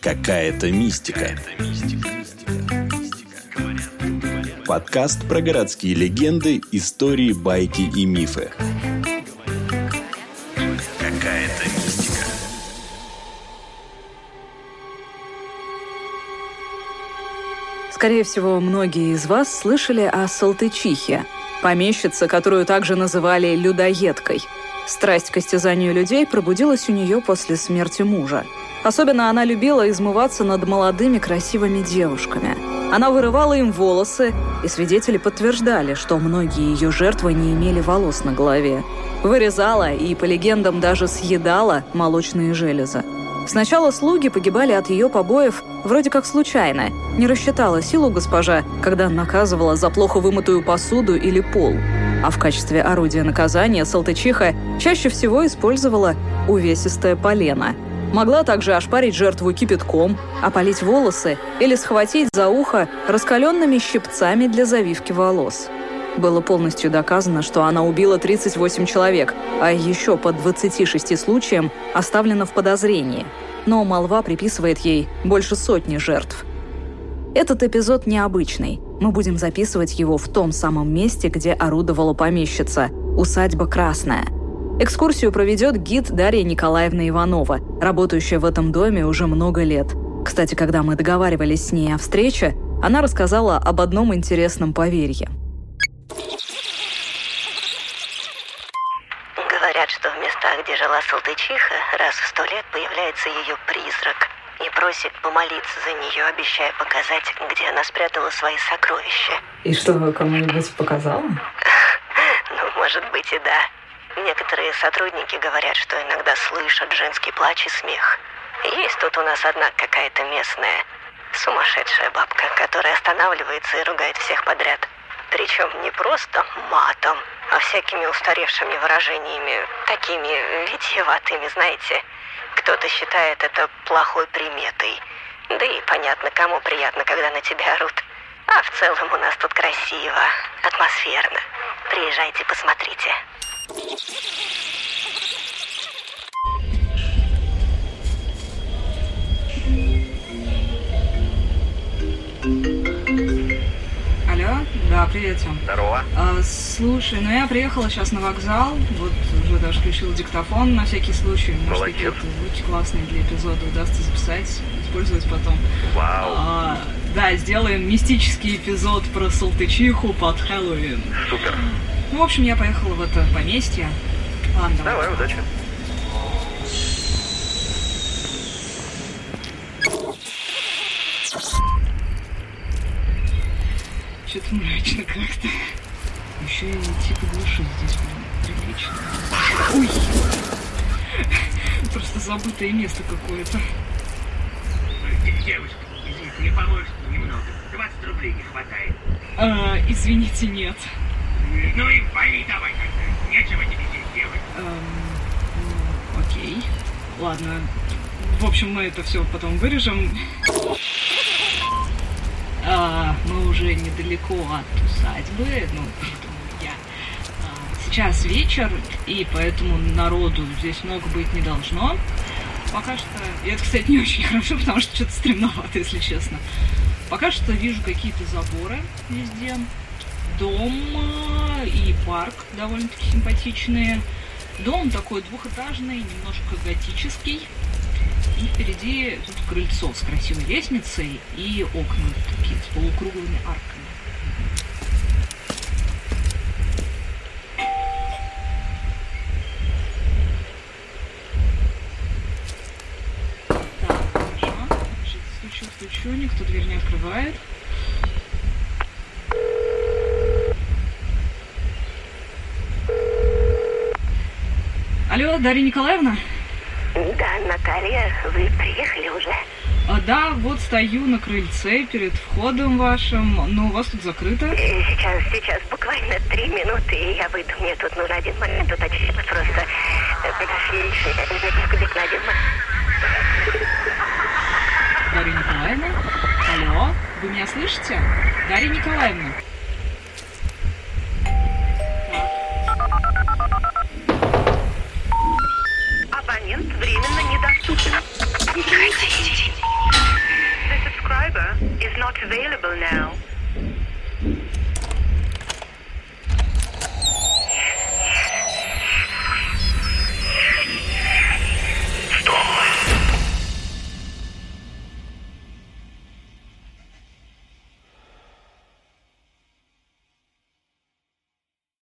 Какая-то мистика. Подкаст про городские легенды, истории, байки и мифы. Скорее всего, многие из вас слышали о Салтычихе, помещице, которую также называли «людоедкой». Страсть к истязанию людей пробудилась у нее после смерти мужа. Особенно она любила измываться над молодыми красивыми девушками. Она вырывала им волосы, и свидетели подтверждали, что многие ее жертвы не имели волос на голове. Вырезала и, по легендам, даже съедала молочные железы. Сначала слуги погибали от ее побоев вроде как случайно. Не рассчитала силу госпожа, когда наказывала за плохо вымытую посуду или пол. А в качестве орудия наказания Салтычиха чаще всего использовала увесистое полено. Могла также ошпарить жертву кипятком, опалить волосы или схватить за ухо раскаленными щипцами для завивки волос. Было полностью доказано, что она убила 38 человек, а еще по 26 случаям оставлена в подозрении. Но молва приписывает ей больше сотни жертв. Этот эпизод необычный. Мы будем записывать его в том самом месте, где орудовала помещица – усадьба Красная. Экскурсию проведет гид Дарья Николаевна Иванова, работающая в этом доме уже много лет. Кстати, когда мы договаривались с ней о встрече, она рассказала об одном интересном поверье – Говорят, что в местах, где жила Салтычиха, раз в сто лет появляется ее призрак и просит помолиться за нее, обещая показать, где она спрятала свои сокровища. И что, кому-нибудь показала? Ну, может быть и да. Некоторые сотрудники говорят, что иногда слышат женский плач и смех. Есть тут у нас одна какая-то местная сумасшедшая бабка, которая останавливается и ругает всех подряд. Причем не просто матом, а всякими устаревшими выражениями, такими витиеватыми, знаете. Кто-то считает это плохой приметой. Да и понятно, кому приятно, когда на тебя орут. А в целом у нас тут красиво, атмосферно. Приезжайте, посмотрите. Привет, Тём. Здорово. А, слушай, ну я приехала сейчас на вокзал, вот уже даже включила диктофон на всякий случай. Может, какие-то звуки классные для эпизода удастся записать, использовать потом. Вау. А, да, сделаем мистический эпизод про Салтычиху под Хэллоуин. Супер. Ну, в общем, я поехала в это поместье. Ладно, давай. Давай, удачи. Что-то мрачно как-то. Еще и типа глуши здесь прям прилично. Ой! Просто забытое место какое-то. Девушка, извините, не поможешь немного. 20 рублей не хватает. А, извините, нет. Ну и вали давай тогда. Нечего тебе здесь делать. Эм, ну, окей. Ладно. В общем, мы это все потом вырежем. А, мы уже недалеко от усадьбы. Ну, что я. А, сейчас вечер, и поэтому народу здесь много быть не должно. Пока что... И это, кстати, не очень хорошо, потому что что-то стремновато, если честно. Пока что вижу какие-то заборы везде. Дом э, и парк довольно-таки симпатичные. Дом такой двухэтажный, немножко готический. И впереди тут крыльцо с красивой лестницей и окна такие с полукруглыми арками. Стучу, никто дверь не открывает. Алло, Дарья Николаевна? Наталья, вы приехали уже? А, да, вот стою на крыльце перед входом вашим, но у вас тут закрыто. Э, Сейчас, сейчас, буквально три минуты, и я выйду. Мне тут нужно один момент уточнить просто. Э, Подожди, секундик на один. Дарья Николаевна? Алло, вы меня слышите? Дарья Николаевна? is not available now.